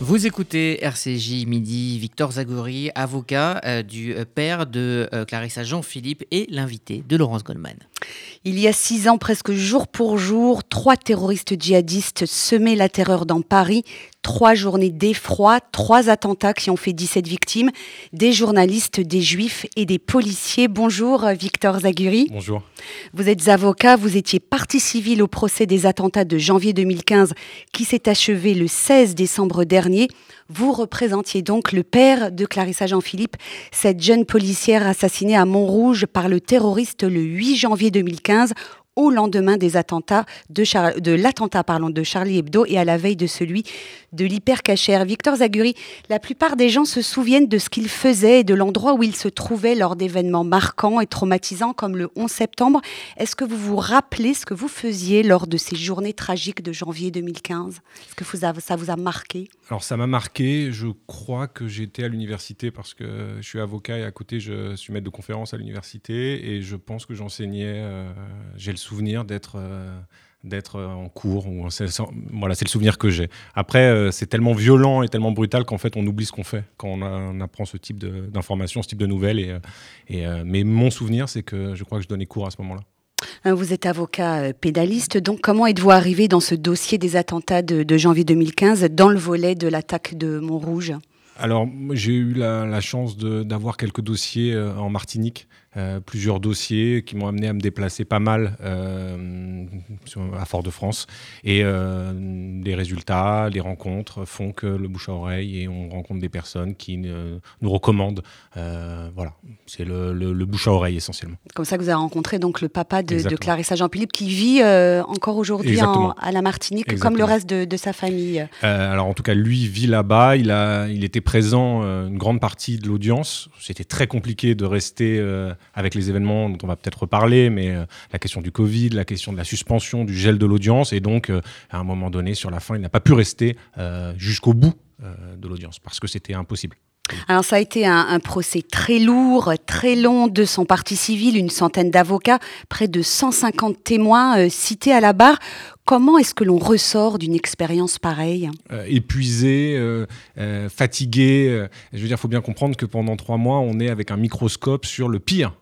Vous écoutez RCJ Midi, Victor Zagori, avocat euh, du euh, père de euh, Clarissa Jean-Philippe et l'invité de Laurence Goldman. Il y a six ans, presque jour pour jour, trois terroristes djihadistes semaient la terreur dans Paris. Trois journées d'effroi, trois attentats qui ont fait 17 victimes, des journalistes, des juifs et des policiers. Bonjour Victor Zaguri. Bonjour. Vous êtes avocat, vous étiez partie civile au procès des attentats de janvier 2015 qui s'est achevé le 16 décembre dernier. Vous représentiez donc le père de Clarissa Jean-Philippe, cette jeune policière assassinée à Montrouge par le terroriste le 8 janvier 2015 au lendemain des attentats de, l'attentat de Charlie Hebdo et à la veille de celui de l'hypercachère. Victor Zaguri, la plupart des gens se souviennent de ce qu'il faisait et de l'endroit où il se trouvait lors d'événements marquants et traumatisants comme le 11 septembre. Est-ce que vous vous rappelez ce que vous faisiez lors de ces journées tragiques de janvier 2015 Est-ce que ça vous a marqué? Alors ça m'a marqué. Je crois que j'étais à l'université parce que je suis avocat et à côté je suis maître de conférence à l'université et je pense que j'enseignais. Euh, j'ai le souvenir d'être euh, d'être euh, en cours. Voilà, c'est le souvenir que j'ai. Après, euh, c'est tellement violent et tellement brutal qu'en fait, on oublie ce qu'on fait quand on, apprend ce type d'informations, ce type de nouvelles. Et, et mais mon souvenir, c'est que je crois que je donnais cours à ce moment-là. Vous êtes avocat pédaliste, donc comment êtes-vous arrivé dans ce dossier des attentats de, de janvier 2015 dans le volet de l'attaque de Montrouge? Alors, j'ai eu la, chance d'avoir quelques dossiers en Martinique, euh, plusieurs dossiers qui m'ont amené à me déplacer pas mal euh, à Fort-de-France. Et les résultats, les rencontres font que le bouche à oreille et on rencontre des personnes qui nous recommandent. voilà, c'est le, bouche à oreille essentiellement. Comme ça que vous avez rencontré donc le papa de, Clarissa Jean-Philippe qui vit encore aujourd'hui à la Martinique, comme le reste de, sa famille. alors en tout cas, lui vit là-bas. Il, a, il était présent euh, une grande partie de l'audience. C'était très compliqué de rester euh, avec les événements dont on va peut-être reparler, mais euh, la question du Covid, la question de la suspension, du gel de l'audience, et donc à un moment donné, sur la fin, il n'a pas pu rester jusqu'au bout de l'audience parce que c'était impossible. Alors ça a été un, procès très lourd, très long de son parti civil, une centaine d'avocats, près de 150 témoins cités à la barre. Comment est-ce que l'on ressort d'une expérience pareille? Euh, Épuisé, euh, euh, fatigué. je veux dire, il faut bien comprendre que pendant trois mois, on est avec un microscope sur le pire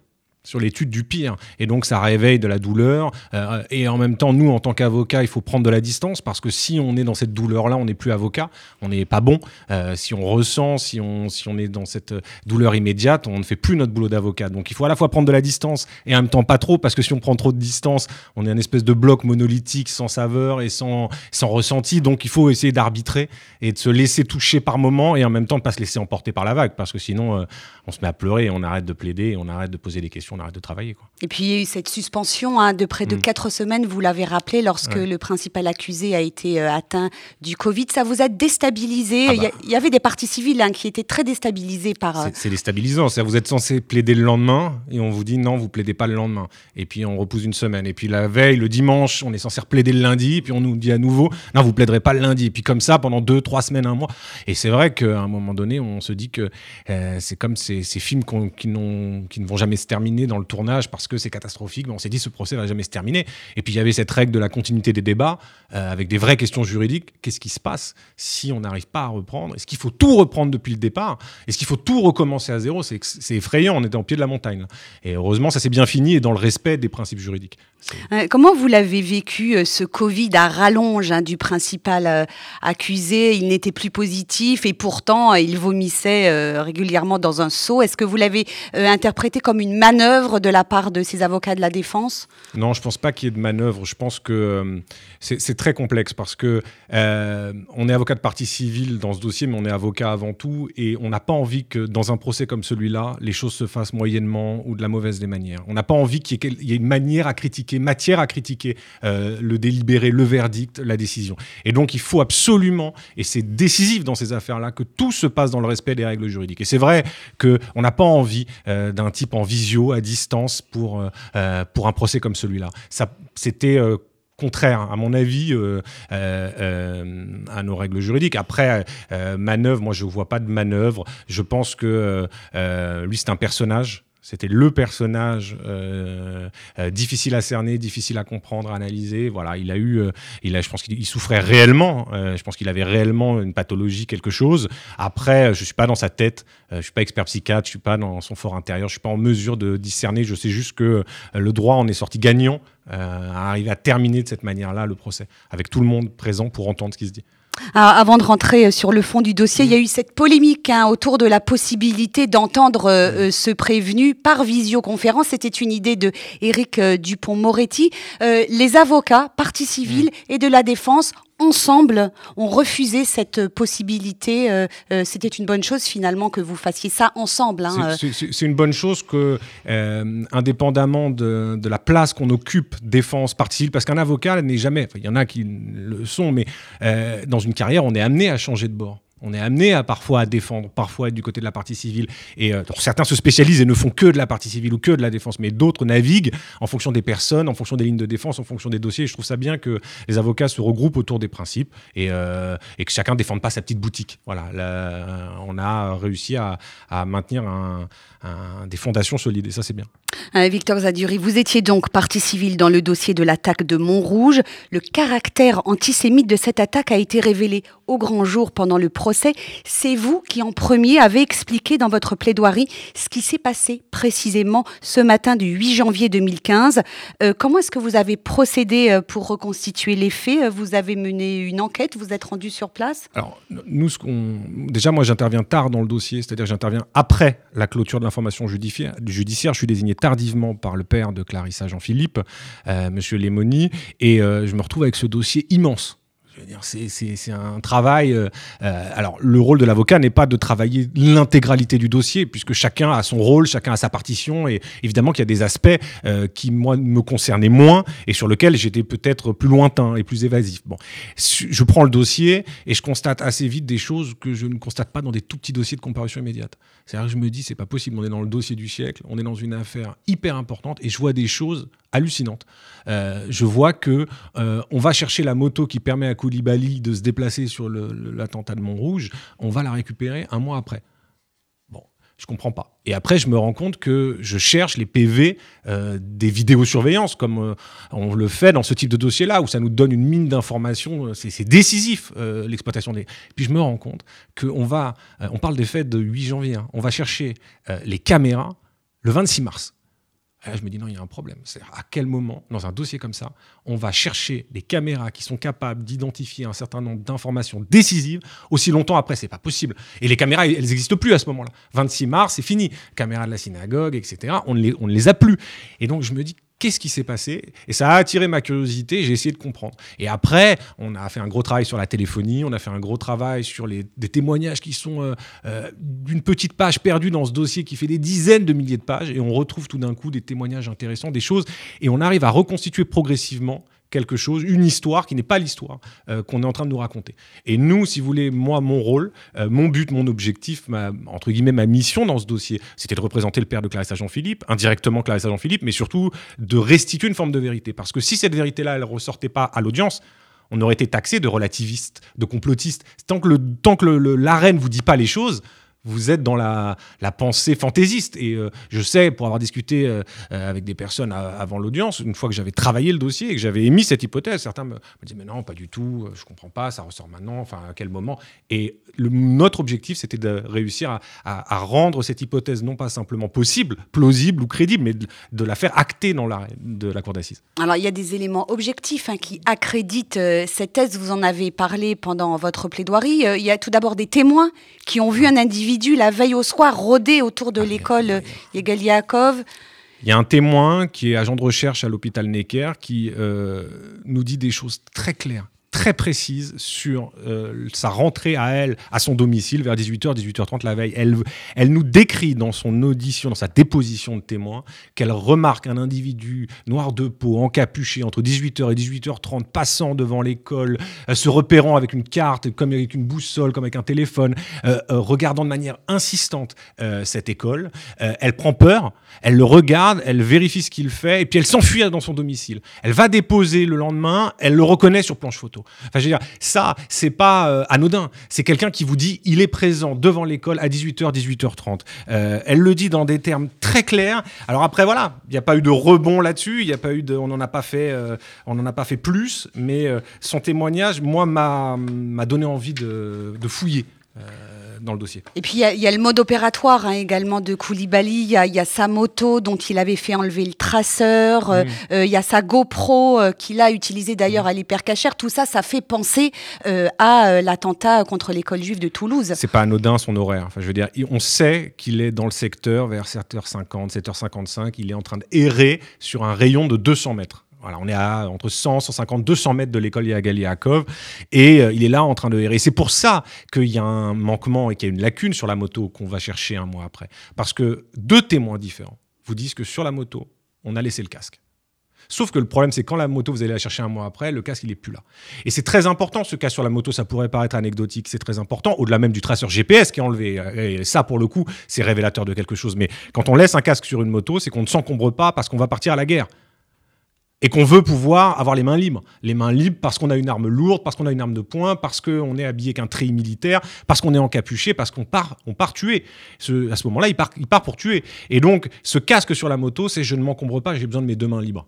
sur l'étude du pire. Et donc ça réveille de la douleur. Euh, et en même temps, nous, en tant qu'avocats, il faut prendre de la distance parce que si on est dans cette douleur-là, on n'est plus avocat, on n'est pas bon. Euh, si on ressent, si on, si on est dans cette douleur immédiate, on ne fait plus notre boulot d'avocat. Donc il faut à la fois prendre de la distance et en même temps pas trop parce que si on prend trop de distance, on est un espèce de bloc monolithique sans saveur et sans, sans ressenti. Donc il faut essayer d'arbitrer et de se laisser toucher par moment et en même temps pas se laisser emporter par la vague parce que sinon euh, on se met à pleurer, on arrête de plaider, on arrête de poser des questions on arrête de travailler. Quoi. Et puis il y a eu cette suspension hein, de près de mm. quatre semaines, vous l'avez rappelé, lorsque le principal accusé a été euh, atteint du Covid. Ça vous a déstabilisé ah bah. il, y avait des parties civiles hein, qui étaient très déstabilisées par... Euh, c'est déstabilisant, vous êtes censé plaider le lendemain et on vous dit non, vous plaidez pas le lendemain. Et puis on repousse une semaine. Et puis la veille, le dimanche, on est censé plaider le lundi, et puis on nous dit à nouveau non, vous plaiderez pas le lundi. Et puis comme ça, pendant deux, trois semaines, un mois. Et c'est vrai qu'à un moment donné, on se dit que euh, c'est comme ces, ces films qui, qui ne vont jamais se terminer dans le tournage parce que c'est catastrophique, mais on s'est dit ce procès va jamais se terminer. Et puis il y avait cette règle de la continuité des débats euh, avec des vraies questions juridiques. Qu'est-ce qui se passe si on n'arrive pas à reprendre? Est-ce qu'il faut tout reprendre depuis le départ? Est-ce qu'il faut tout recommencer à zéro? C'est effrayant, on était en pied de la montagne. Et heureusement, ça s'est bien fini et dans le respect des principes juridiques. Euh, comment vous l'avez vécu, euh, ce Covid à rallonge hein, du principal accusé? Il n'était plus positif et pourtant il vomissait régulièrement dans un seau. Est-ce que vous l'avez interprété comme une manœuvre de la part de ces avocats de la défense? Non, je ne pense pas qu'il y ait de manœuvre. Je pense que euh, c'est très complexe parce que euh, on est avocat de partie civile dans ce dossier, mais on est avocat avant tout et on n'a pas envie que dans un procès comme celui-là, les choses se fassent moyennement ou de la mauvaise des manières. On n'a pas envie qu'il y, ait une manière à critiquer, matière à critiquer euh, le délibéré, le verdict, la décision. Et donc il faut absolument, et c'est décisif dans ces affaires-là, que tout se passe dans le respect des règles juridiques. Et c'est vrai qu'on n'a pas envie d'un type en visio, à distance, pour, euh, euh, pour un procès comme celui-là. C'était euh, contraire, à mon avis, à nos règles juridiques. Après, manœuvre, moi, je ne vois pas de manœuvre. Je pense que lui, c'est un personnage C'était le personnage euh, euh, difficile à cerner, difficile à comprendre, à analyser. Voilà, il a eu, euh, il a, je pense qu'il souffrait réellement. je pense qu'il avait réellement une pathologie, quelque chose. Après, je suis pas dans sa tête. Je suis pas expert psychiatre. Je suis pas dans son fort intérieur. Je suis pas en mesure de discerner. Je sais juste que le droit en est sorti gagnant, à arriver à terminer de cette manière-là le procès, avec tout le monde présent pour entendre ce qui se dit. Ah, avant de rentrer euh, sur le fond du dossier, il y a eu cette polémique hein, autour de la possibilité d'entendre euh, euh, ce prévenu par visioconférence. C'était une idée de Éric Dupont-Moretti. les avocats, partie civile et de la défense ensemble ont refusé cette possibilité. Euh, euh, c'était une bonne chose finalement que vous fassiez ça ensemble. Hein, euh. C'est une bonne chose que, indépendamment de, la place qu'on occupe, défense, partie parce qu'un avocat n'est jamais, il y en a qui le sont, mais dans une carrière, on est amené à changer de bord. On est amené à parfois à défendre, parfois à du côté de la partie civile. Et euh, certains se spécialisent et ne font que de la partie civile ou que de la défense, mais d'autres naviguent en fonction des personnes, en fonction des lignes de défense, en fonction des dossiers. je trouve ça bien que les avocats se regroupent autour des principes et, euh, que chacun ne défende pas sa petite boutique. Voilà, on a réussi à, maintenir des fondations solides et ça c'est bien. Euh, Victor Zaduri, vous étiez donc partie civile dans le dossier de l'attaque de Montrouge. Le caractère antisémite de cette attaque a été révélé au grand jour pendant le procès. C'est vous qui en premier avez expliqué dans votre plaidoirie ce qui s'est passé précisément ce matin du 8 janvier 2015. Euh, comment est-ce que vous avez procédé euh, pour reconstituer les faits? Vous avez mené une enquête, vous êtes rendu sur place? Alors, nous, déjà, moi, j'interviens tard dans le dossier, c'est-à-dire j'interviens après la clôture de l'information judiciaire. Je suis désigné tardivement par le père de Clarissa Jean-Philippe, euh, Monsieur Lémoni, et je me retrouve avec ce dossier immense c'est un travail. Euh, euh, alors, le rôle de l'avocat n'est pas de travailler l'intégralité du dossier, puisque chacun a son rôle, chacun a sa partition, et évidemment qu'il y a des aspects euh, qui, moi, me concernaient moins et sur lesquels j'étais peut-être plus lointain et plus évasif. Bon, je prends le dossier et je constate assez vite des choses que je ne constate pas dans des tout petits dossiers de comparution immédiate. C'est-à-dire que je me dis, c'est pas possible, on est dans le dossier du siècle, on est dans une affaire hyper importante, et je vois des choses hallucinante. Euh, je vois que euh, on va chercher la moto qui permet à Koulibaly de se déplacer sur l'attentat de Montrouge, on va la récupérer un mois après. Bon, je comprends pas. Et après, je me rends compte que je cherche les PV euh, des vidéosurveillances, comme on le fait dans ce type de dossier-là, où ça nous donne une mine d'informations. C'est décisif, l'exploitation des. Puis je me rends compte qu'on va. on parle des faits de 8 janvier. Hein. on va chercher les caméras le 26 mars je me dis non, il y a un problème. C'est à quel moment, dans un dossier comme ça, on va chercher des caméras qui sont capables d'identifier un certain nombre d'informations décisives aussi longtemps après? C'est pas possible. Et les caméras, elles n'existent plus à ce moment-là. 26 mars, c'est fini. Caméras de la synagogue, etc. On ne les a plus. Et donc je me dis qu'est-ce qui s'est passé? Et ça a attiré ma curiosité, j'ai essayé de comprendre. Et après, on a fait un gros travail sur la téléphonie, on a fait un gros travail sur les, des témoignages qui sont euh, euh, d'une petite page perdue dans ce dossier qui fait des dizaines de milliers de pages, et on retrouve tout d'un coup des témoignages intéressants, des choses, et on arrive à reconstituer progressivement quelque chose, une histoire qui n'est pas l'histoire euh, qu'on est en train de nous raconter. Et nous, si vous voulez, moi, mon rôle, euh, mon but, mon objectif, ma, entre guillemets, ma mission dans ce dossier, c'était de représenter le père de Clarissa Jean-Philippe, indirectement Clarissa Jean-Philippe, mais surtout de restituer une forme de vérité. Parce que si cette vérité-là, elle ne ressortait pas à l'audience, on aurait été taxé de relativiste, de complotiste. Tant que, l'arène ne vous dit pas les choses, vous êtes dans la, pensée fantaisiste. Et euh, je sais, pour avoir discuté euh, euh, avec des personnes avant l'audience, une fois que j'avais travaillé le dossier et que j'avais émis cette hypothèse, certains me, me disaient Mais non, pas du tout, je comprends pas, ça ressort maintenant, enfin, à quel moment? Et notre objectif, c'était de réussir à, rendre cette hypothèse non pas simplement possible, plausible ou crédible, mais de, la faire acter dans la, de la cour d'assises. Alors, il y a des éléments objectifs hein, qui accréditent cette thèse. Vous en avez parlé pendant votre plaidoirie. il y a tout d'abord des témoins qui ont vu un individu la veille au soir rôder autour de l'école Yegaliakov. Il y a un témoin qui est agent de recherche à l'hôpital Necker qui euh, nous dit des choses très claires très précise sur euh, sa rentrée à elle, à son domicile, vers 18h, 18h30 la veille. Elle, elle nous décrit dans son audition, dans sa déposition de témoin, qu'elle remarque un individu noir de peau, encapuché, entre 18h et 18h30, passant devant l'école, euh, se repérant avec une carte, comme avec une boussole, comme avec un téléphone, euh, regardant de manière insistante cette école. elle prend peur, elle le regarde, elle vérifie ce qu'il fait, et puis elle s'enfuit dans son domicile. Elle va déposer le lendemain, elle le reconnaît sur planche photo. Enfin, je veux dire, ça, c'est pas euh, anodin. C'est quelqu'un qui vous dit, il est présent devant l'école à 18h, 18h30. elle le dit dans des termes très clairs. Alors après, voilà, il n'y a pas eu de rebond là-dessus. Il a pas eu de, on n'en a pas fait, euh, on n'en a pas fait plus. Mais son témoignage, moi, m'a donné envie de fouiller dans le dossier. Et puis il y, a le mode opératoire hein, également de Koulibaly. Il y, a sa moto dont il avait fait enlever le traceur. Euh, euh, il y a sa GoPro euh, qu'il a utilisée d'ailleurs à l'hypercachère. Tout ça, ça fait penser à l'attentat contre l'école juive de Toulouse. C'est pas anodin son horaire. Enfin, je veux dire, on sait qu'il est dans le secteur vers 7h50, 7h55. Il est en train d'errer sur un rayon de 200 mètres on est à entre 100, 150, 200 mètres de l'école Yagaliakov et euh, il est là en train de errer. C'est pour ça qu'il y a un manquement et qu'il y a une lacune sur la moto qu'on va chercher un mois après. Parce que deux témoins différents vous disent que sur la moto, on a laissé le casque. Sauf que le problème, c'est quand la moto, vous allez la chercher un mois après, le casque, il est plus là. Et c'est très important, ce cas sur la moto, ça pourrait paraître anecdotique, c'est très important, au-delà même du traceur GPS qui est enlevé. Et ça, pour le coup, c'est révélateur de quelque chose. Mais quand on laisse un casque sur une moto, c'est qu'on ne s'encombre pas parce qu'on va partir à la guerre et qu'on veut pouvoir avoir les mains libres. Les mains libres parce qu'on a une arme lourde, parce qu'on a une arme de poing, parce qu'on est habillé qu'un treillis militaire, parce qu'on est encapuché, parce qu'on part, on part tuer. À ce moment-là, il part, il part pour tuer. Et donc, ce casque sur la moto, c'est je ne m'encombre pas, j'ai besoin de mes deux mains libres.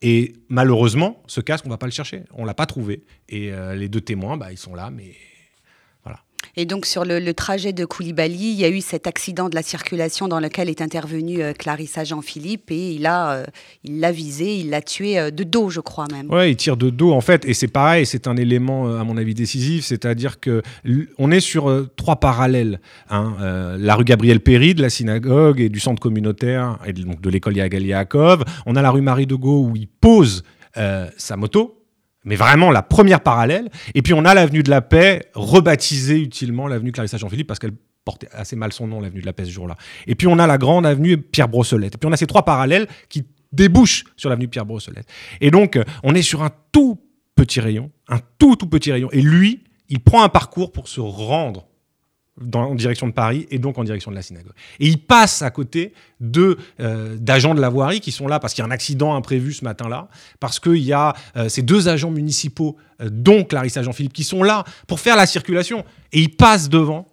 Et malheureusement, ce casque, on va pas le chercher. On l'a pas trouvé. Et euh, les deux témoins, bah, ils sont là, mais et donc sur le, trajet de Koulibaly, il y a eu cet accident de la circulation dans lequel est intervenu euh, Clarissa Jean-Philippe et il a, euh, il l'a visé, il l'a tué euh, de dos, je crois même. Ouais, il tire de dos en fait, et c'est pareil, c'est un élément à mon avis décisif, c'est-à-dire que on est sur trois parallèles. Hein, la rue Gabriel Péry de la synagogue et du centre communautaire et donc de l'école Yagaliakov. On a la rue Marie de Gaulle où il pose sa moto mais vraiment la première parallèle. Et puis on a l'avenue de la Paix, rebaptisée utilement l'avenue Clarissa Jean-Philippe, parce qu'elle portait assez mal son nom, l'avenue de la Paix, ce jour-là. Et puis on a la grande avenue Pierre Brossolette. Et puis on a ces trois parallèles qui débouchent sur l'avenue Pierre Brossolette. Et donc on est sur un tout petit rayon, un tout tout petit rayon. Et lui, il prend un parcours pour se rendre en direction de Paris et donc en direction de la synagogue. Et il passe à côté de euh, d'agents de la voirie qui sont là parce qu'il y a un accident imprévu ce matin-là, parce qu'il y a euh, ces deux agents municipaux, euh, dont Clarissa Jean-Philippe, qui sont là pour faire la circulation. Et il passe devant,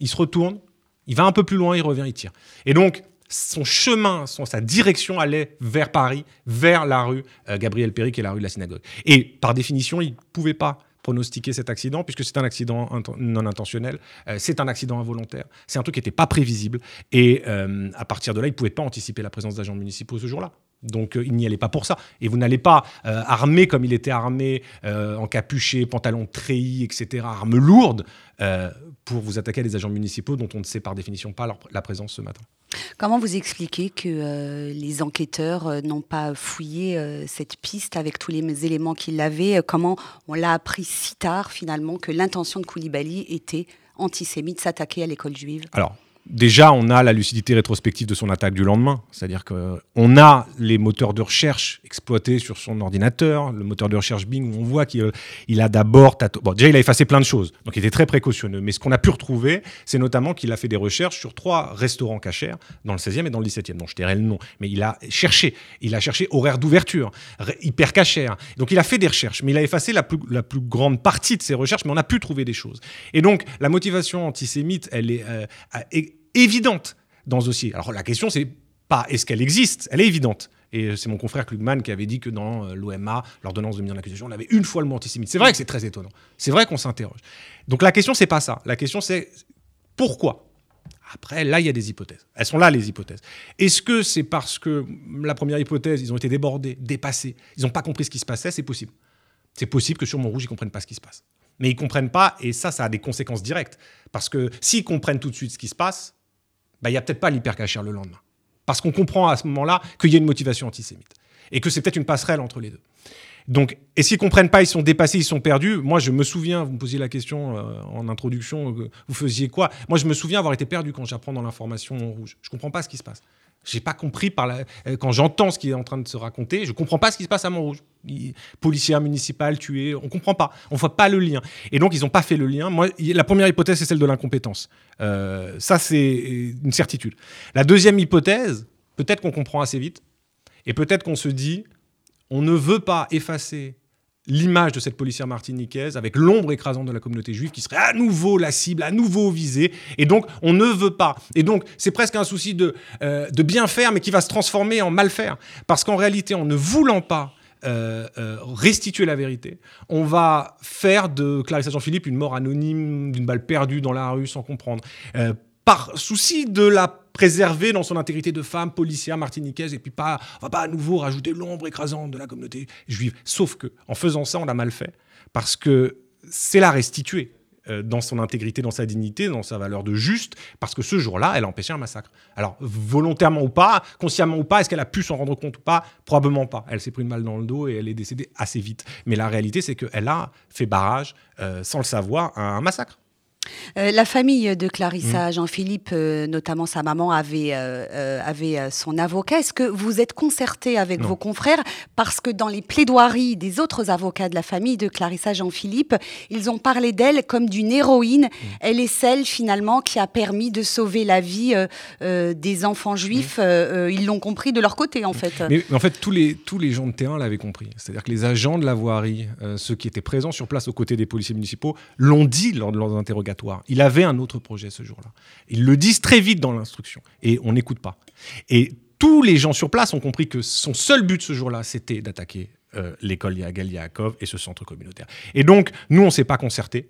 il se retourne, il va un peu plus loin, il revient, il tire. Et donc, son chemin, son, sa direction allait vers Paris, vers la rue Gabriel Péry, qui la rue de la synagogue. Et par définition, il ne pouvait pas pronostiquer cet accident, puisque c'est un accident non intentionnel, euh, c'est un accident involontaire, c'est un truc qui n'était pas prévisible, et euh, à partir de là, il ne pouvait pas anticiper la présence d'agents municipaux ce jour-là. Donc euh, il n'y allait pas pour ça. Et vous n'allez pas armé comme il était armé, encapuché, pantalon treillis, etc., arme lourde, pour vous attaquer à des agents municipaux dont on ne sait par définition pas la présence ce matin. Comment vous expliquez que euh, les enquêteurs euh, n'ont pas fouillé euh, cette piste avec tous les éléments qu'ils avaient? Comment on l'a appris si tard finalement que l'intention de Koulibaly était antisémite, s'attaquer à l'école juive? Alors, déjà, on a la lucidité rétrospective de son attaque du lendemain. C'est-à-dire qu'on a les moteurs de recherche exploités sur son ordinateur, le moteur de recherche Bing, où on voit qu'il a d'abord... Bon, déjà, il a effacé plein de choses, donc il était très précautionneux. Mais ce qu'on a pu retrouver, c'est notamment qu'il a fait des recherches sur trois restaurants cachers, dans le 16e et dans le 17e. Donc, je dirais le nom. Mais il a cherché. Il a cherché horaire d'ouverture, hyper cachère. Donc, il a fait des recherches, mais il a effacé la plus, la plus grande partie de ses recherches, mais on a pu trouver des choses. Et donc, la motivation antisémite, elle est... Euh, évidente dans ce dossier. Alors la question, c'est pas est-ce qu'elle existe, elle est évidente. Et c'est mon confrère Klugman qui avait dit que dans euh, l'OMA, l'ordonnance de mise en accusation, on avait une fois le mot antisémite. C'est vrai que c'est très étonnant. C'est vrai qu'on s'interroge. Donc la question, c'est pas ça. La question, c'est pourquoi? Après, là, il y a des hypothèses. Elles sont là, les hypothèses. Est-ce que c'est parce que la première hypothèse, ils ont été débordés, dépassés, ils n'ont pas compris ce qui se passait C'est possible. C'est possible que sur Montrouge, ils ne comprennent pas ce qui se passe. Mais ils ne comprennent pas, et ça, ça a des conséquences directes. Parce que s'ils comprennent tout de suite ce qui se passe, bah, il n'y a peut-être pas l'hypercachère le lendemain. Parce qu'on comprend à ce moment-là qu'il y a une motivation antisémite. Et que c'est peut-être une passerelle entre les deux. Donc, et s'ils comprennent pas, ils sont dépassés, ils sont perdus? Moi, je me souviens, vous me posiez la question euh, en introduction, vous faisiez quoi? Moi, je me souviens avoir été perdu quand j'apprends dans l'information en rouge. Je comprends pas ce qui se passe. J'ai pas compris par la... Euh, quand j'entends ce qui est en train de se raconter, je comprends pas ce qui se passe à Montrouge. Policier municipal tué, on comprend pas, on voit pas le lien. Et donc ils n'ont pas fait le lien. Moi, la première hypothèse c'est celle de l'incompétence. Euh, ça c'est une certitude. La deuxième hypothèse, peut-être qu'on comprend assez vite, et peut-être qu'on se dit, on ne veut pas effacer l'image de cette policière martiniquaise avec l'ombre écrasante de la communauté juive qui serait à nouveau la cible, à nouveau visée. Et donc, on ne veut pas. Et donc, c'est presque un souci de, euh, de bien faire, mais qui va se transformer en mal faire. Parce qu'en réalité, en ne voulant pas euh, euh, restituer la vérité. On va faire de Clarissa Jean-Philippe une mort anonyme, d'une balle perdue dans la rue sans comprendre. Par souci de la préserver dans son intégrité de femme policière martiniquaise et puis pas, on va pas à nouveau rajouter l'ombre écrasante de la communauté juive. Sauf que, en faisant ça, on l'a mal fait parce que c'est la restituer euh, dans son intégrité, dans sa dignité, dans sa valeur de juste, parce que ce jour-là, elle a empêché un massacre. Alors, volontairement ou pas, consciemment ou pas, est-ce qu'elle a pu s'en rendre compte ou pas? Probablement pas. Elle s'est pris une balle dans le dos et elle est décédée assez vite. Mais la réalité, c'est qu'elle a fait barrage, euh, sans le savoir, à un massacre. Euh, la famille de Clarissa, mm. Jean-Philippe, euh, notamment sa maman, avait, euh, avait son avocat. Est-ce que vous êtes concerté avec vos confrères? Parce que dans les plaidoiries des autres avocats de la famille de Clarissa Jean-Philippe, ils ont parlé d'elle comme d'une héroïne. Mm. Elle est celle, finalement, qui a permis de sauver la vie des enfants juifs. Mm. ils l'ont compris de leur côté, en fait. Mais, en fait, tous les, tous les gens de terrain l'avaient compris. C'est-à-dire que les agents de la voirie, ceux qui étaient présents sur place aux côtés des policiers municipaux, l'ont dit lors de leurs il avait un autre projet ce jour-là. Ils le disent très vite dans l'instruction et on n'écoute pas. Et tous les gens sur place ont compris que son seul but ce jour-là, c'était d'attaquer euh, l'école Yagal Yaakov et ce centre communautaire. Et donc, nous, on ne s'est pas concerté.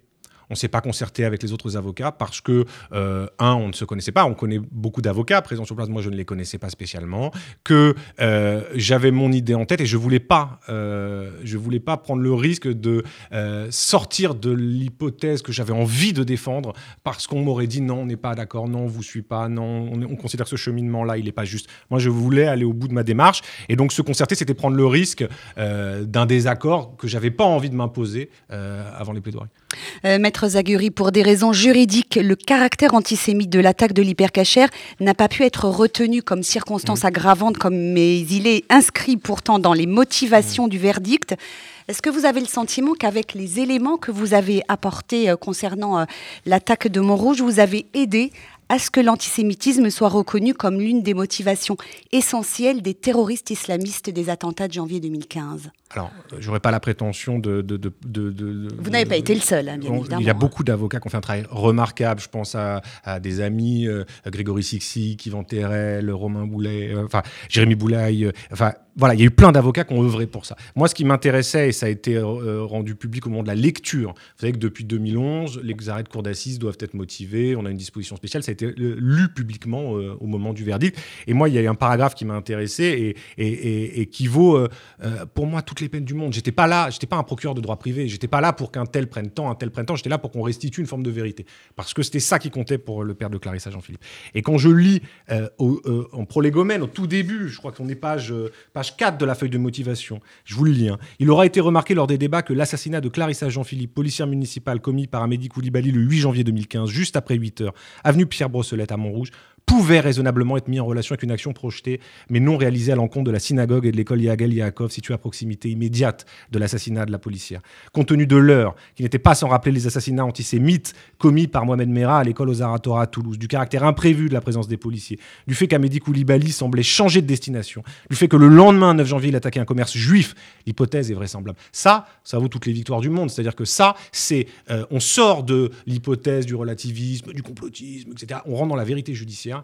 On ne s'est pas concerté avec les autres avocats parce que, euh, un, on ne se connaissait pas. On connaît beaucoup d'avocats présents sur place. Moi, je ne les connaissais pas spécialement. Que euh, j'avais mon idée en tête et je voulais euh, voulais pas prendre le risque de sortir de l'hypothèse que j'avais envie de défendre parce qu'on m'aurait dit non, on n'est pas d'accord, non, on vous suit pas, non, on, on considère que ce cheminement-là, il n'est pas juste. Moi, je voulais aller au bout de ma démarche et donc se concerter, c'était prendre le risque d'un désaccord que j'avais pas envie de m'imposer avant les plaidoiries. Maître Zaguri, pour des raisons juridiques, le caractère antisémite de l'attaque de l'hypercachère n'a pas pu être retenu comme circonstance mmh. aggravante, comme, mais il est inscrit pourtant dans les motivations mmh. du verdict. Est-ce que vous avez le sentiment qu'avec les éléments que vous avez apportés euh, concernant euh, l'attaque de Montrouge, vous avez aidé à ce que l'antisémitisme soit reconnu comme l'une des motivations essentielles des terroristes islamistes des attentats de janvier 2015 alors, j'aurais pas la prétention de. Vous n'avez pas été le seul, hein, bien évidemment. Il y a beaucoup d'avocats qui ont fait un travail remarquable. Je pense à, des amis, euh, Grégory Sixi, Yvan Terrel, Romain Boulet, euh, enfin, Jérémy Boulaye. Euh, enfin, voilà, il y a eu plein d'avocats qui ont œuvré pour ça. Moi, ce qui m'intéressait, et ça a été rendu public au moment de la lecture, vous savez que depuis 2011, les arrêts de cour d'assises doivent être motivés. On a une disposition spéciale. Ça a été lu publiquement au moment du verdict. Et moi, il y a eu un paragraphe qui m'a intéressé et, qui vaut, pour moi, toutes les peines du monde. J'étais pas là, j'étais pas un procureur de droit privé. J'étais pas là pour qu'un tel prenne temps, un tel prenne temps. J'étais là pour qu'on restitue une forme de vérité. Parce que c'était ça qui comptait pour le père de Clarissa Jean-Philippe. Et quand je lis euh, euh, en prolégomène, au tout début, je crois qu'on est page, euh, page 4 de la feuille de motivation, je vous le lis. Hein. Il aura été remarqué lors des débats que l'assassinat de Clarissa Jean-Philippe, policière municipale commis par Amédi Koulibaly le 8 janvier 2015, juste après 8 heures, avenue Pierre Brosselette à Montrouge, pouvait raisonnablement être mis en relation avec une action projetée, mais non réalisée à l'encontre de la synagogue et de l'école Yagal Yaakov, située à proximité immédiate de l'assassinat de la policière. Compte tenu de l'heure, qui n'était pas sans rappeler les assassinats antisémites commis par Mohamed Merah à l'école aux Aratora à Toulouse, du caractère imprévu de la présence des policiers, du fait qu'Amédi Koulibaly semblait changer de destination, du fait que le lendemain, 9 janvier, il attaquait un commerce juif, l'hypothèse est vraisemblable. Ça, ça vaut toutes les victoires du monde. C'est-à-dire que ça, c'est, euh, on sort de l'hypothèse du relativisme, du complotisme, etc. On rentre dans la vérité judiciaire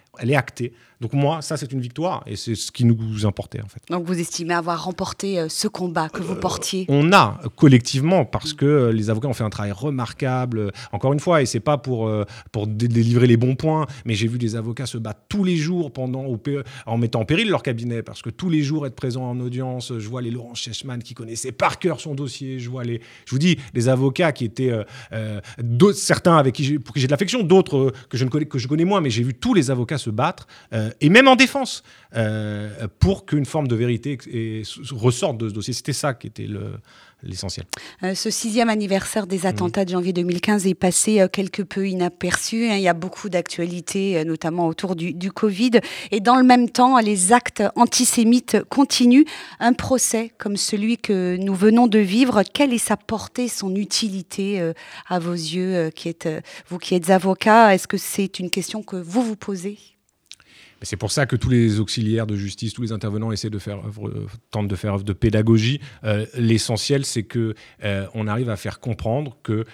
elle est actée. Donc moi, ça, c'est une victoire et c'est ce qui nous importait en fait. Donc vous estimez avoir remporté euh, ce combat que vous euh, portiez On a collectivement parce que euh, les avocats ont fait un travail remarquable. Encore une fois, et c'est pas pour pour délivrer les bons points, mais j'ai vu des avocats se battre tous les jours pendant en mettant en péril leur cabinet parce que tous les jours être présents en audience. Je vois les Laurent Chessman qui connaissaient par cœur son dossier. Je vois les, je vous dis, des avocats qui étaient certains avec qui pour qui j'ai de l'affection, d'autres que je ne connais que je connais moins, mais j'ai vu tous les avocats se battre, euh, et même en défense, euh, pour qu'une forme de vérité ressorte de ce dossier. C'était ça qui était le, l'essentiel. Euh, ce sixième anniversaire des attentats de janvier 2015 est passé quelque peu inaperçu. Hein. Il y a beaucoup d'actualités, notamment autour du, du, Covid. Et dans le même temps, les actes antisémites continuent. Un procès comme celui que nous venons de vivre, quelle est sa portée, son utilité à vos yeux, qui êtes, vous qui êtes avocat? Est-ce que c'est une question que vous vous posez? C'est pour ça que tous les auxiliaires de justice, tous les intervenants essaient de faire tentent de faire œuvre de pédagogie. L'essentiel, c'est que on arrive à faire comprendre que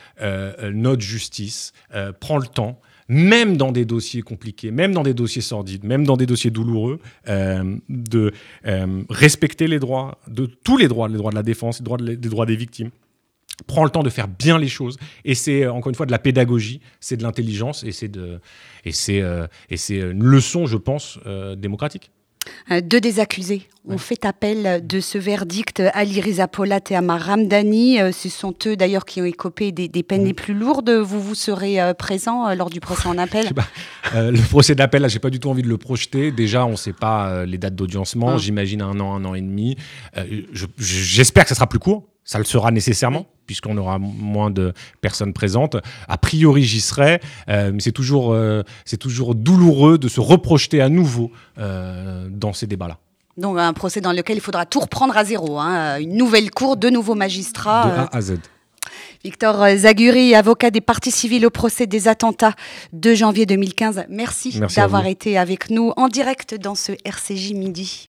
notre justice prend le temps même dans des dossiers compliqués, même dans des dossiers sordides, même dans des dossiers douloureux, euh, de euh, respecter les droits, de tous les droits, les droits de la défense, les droits des victimes prend le temps de faire bien les choses et c'est encore une fois de la pédagogie c'est de l'intelligence et c'est de et c'est euh, et c'est une leçon je pense démocratique euh, deux des accusés ont fait appel de ce verdict. Ali Riza Polat et Amar Ramdani, euh, ce sont eux d'ailleurs qui ont écopé des, peines les plus lourdes. Vous, vous serez euh, présent lors du procès en appel Le procès d'appel, là, j'ai pas du tout envie de le projeter. Déjà, on ne sait pas les dates d'audiencement. Ah. J'imagine un an, un an et demi. J'espère que ça sera plus court. Ça le sera nécessairement, puisqu'on aura moins de personnes présentes. A priori, j'y serai, euh, mais c'est toujours, euh, c'est toujours douloureux de se reprojeter à nouveau euh, dans ces débats-là. Donc un procès dans lequel il faudra tout reprendre à zéro, hein. une nouvelle cour, de nouveaux magistrats. De A à Z. Victor Zaguri, avocat des parties civiles au procès des attentats de janvier 2015. Merci, Merci d'avoir été avec nous en direct dans ce RCJ Midi.